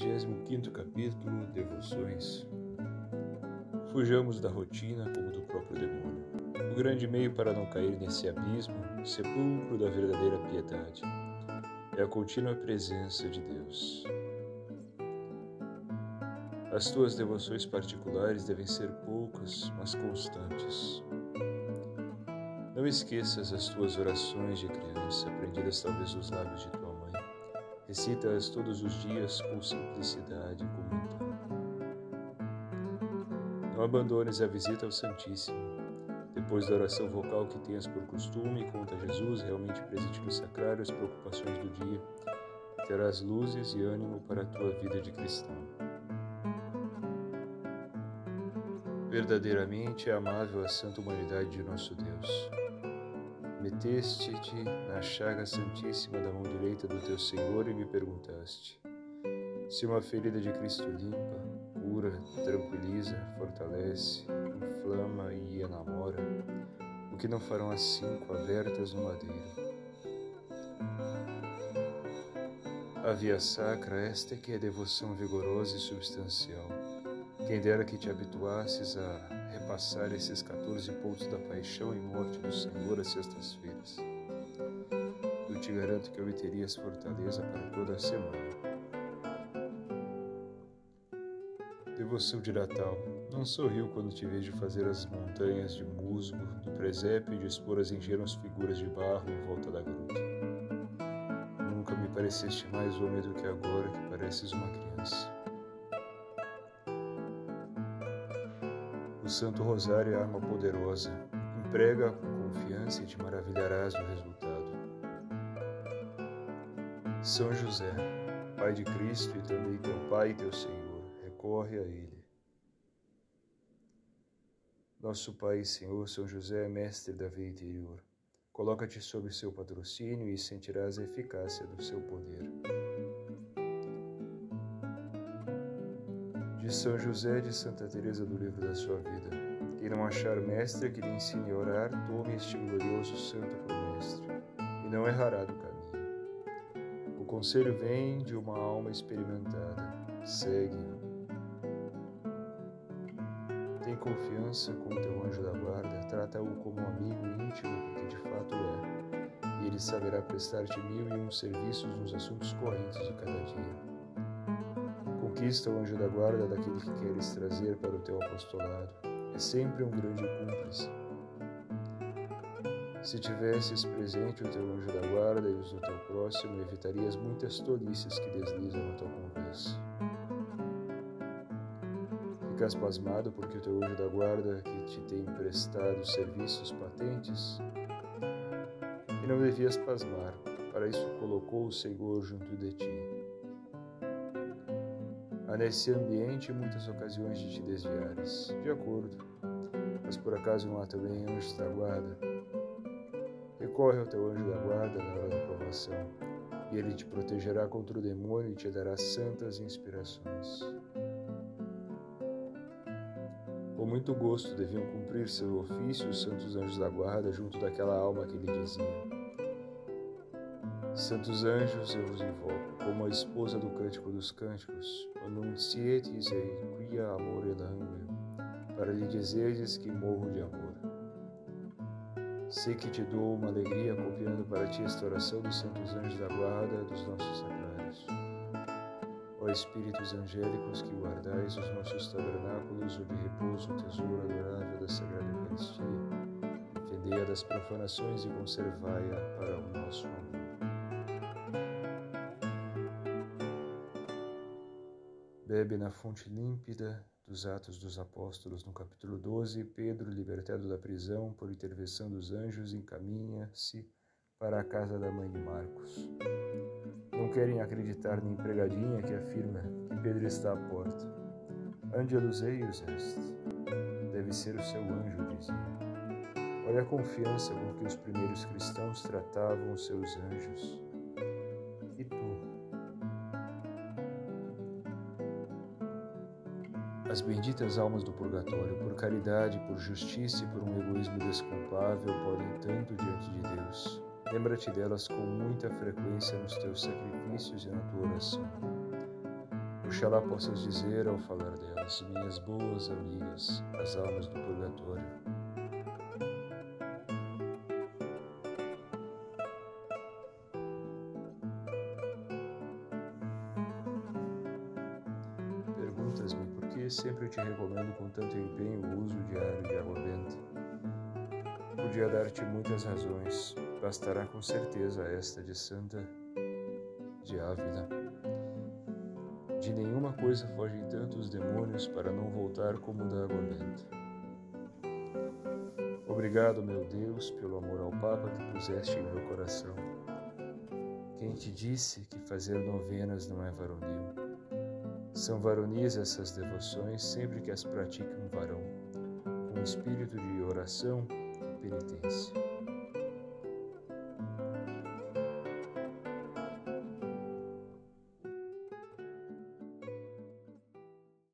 35 capítulo Devoções. Fujamos da rotina como do próprio demônio. O grande meio para não cair nesse abismo, sepulcro da verdadeira piedade, é a contínua presença de Deus. As tuas devoções particulares devem ser poucas, mas constantes. Não esqueças as tuas orações de criança, aprendidas talvez nos lábios de Recita-as todos os dias com simplicidade e comentando. Não abandones a visita ao Santíssimo. Depois da oração vocal que tenhas por costume, conta Jesus realmente presente no sacrário as preocupações do dia terás luzes e ânimo para a tua vida de cristão. Verdadeiramente é amável a santa humanidade de nosso Deus Meteste-te na chaga santíssima da mão direita do teu Senhor e me perguntaste: se uma ferida de Cristo limpa, cura, tranquiliza, fortalece, inflama e enamora, o que não farão as cinco abertas no madeiro? A via sacra, esta é que é devoção vigorosa e substancial. Quem dera que te habituasses a repassar esses 14 pontos da paixão e morte do Senhor às sextas-feiras. Eu te garanto que obterias fortaleza para toda a semana. Devoção de Natal. Não sorriu quando te vejo fazer as montanhas de musgo do presépio e dispor as ingênuas figuras de barro em volta da gruta. Nunca me pareceste mais homem do que agora que pareces uma criança. Santo Rosário é arma poderosa. Emprega com confiança e te maravilharás do resultado. São José, Pai de Cristo e também teu Pai e teu Senhor, recorre a Ele. Nosso Pai e Senhor São José, mestre da vida interior, coloca-te sob seu patrocínio e sentirás a eficácia do seu poder. De São José de Santa Teresa do livro da sua vida. Quem não achar mestre que lhe ensine a orar, tome este glorioso santo por mestre, e não errará do caminho. O conselho vem de uma alma experimentada. Segue-o. Tem confiança com o teu anjo da guarda, trata-o como amigo íntimo, porque de fato é, e ele saberá prestar-te mil e um serviços nos assuntos correntes de cada dia. Conquista o anjo da guarda daquele que queres trazer para o teu apostolado. É sempre um grande cúmplice. Se tivesses presente o teu anjo da guarda e os do teu próximo, evitarias muitas tolices que deslizam na tua conversa. Ficas pasmado porque o teu anjo da guarda que te tem prestado serviços patentes? E não devias pasmar, para isso colocou o Senhor junto de ti. Há nesse ambiente muitas ocasiões de te desviares, de acordo, mas por acaso não há também anjos da guarda? Recorre ao teu anjo da guarda na hora da provação, e ele te protegerá contra o demônio e te dará santas inspirações. Com muito gosto deviam cumprir seu ofício os santos anjos da guarda junto daquela alma que lhe dizia: Santos anjos, eu vos invoco, como a esposa do Cântico dos Cânticos, annuncietis ei quia amore langueo, para lhe dizerdes que morro de amor. Sei que te dou uma alegria copiando para ti esta oração dos santos anjos da guarda dos nossos sacrários. Ó Espíritos angélicos que guardais os nossos tabernáculos, o de repouso, tesouro adorável da Sagrada Eucaristia, defendei-a das profanações e conservai-a para o nosso amor. Bebe na fonte límpida dos Atos dos Apóstolos, no capítulo 12, Pedro, libertado da prisão por intervenção dos anjos, encaminha-se para a casa da mãe de Marcos. Não querem acreditar na empregadinha que afirma que Pedro está à porta. Angelus eius est. Deve ser o seu anjo, dizia. Olha a confiança com que os primeiros cristãos tratavam os seus anjos. As benditas almas do purgatório, por caridade, por justiça e por um egoísmo desculpável, podem tanto diante de Deus. Lembra-te delas com muita frequência nos teus sacrifícios e na tua oração. Oxalá possas dizer ao falar delas, minhas boas amigas, as almas do purgatório. Sempre te recomendo com tanto empenho o uso diário de água benta. Podia dar-te muitas razões, bastará com certeza esta de Santa de Ávila. De nenhuma coisa fogem tantos demônios para não voltar como da água benta. Obrigado, meu Deus, pelo amor ao Papa que puseste em meu coração. Quem te disse que fazer novenas não é varonil? São varonis essas devoções sempre que as pratica um varão, com espírito de oração e penitência.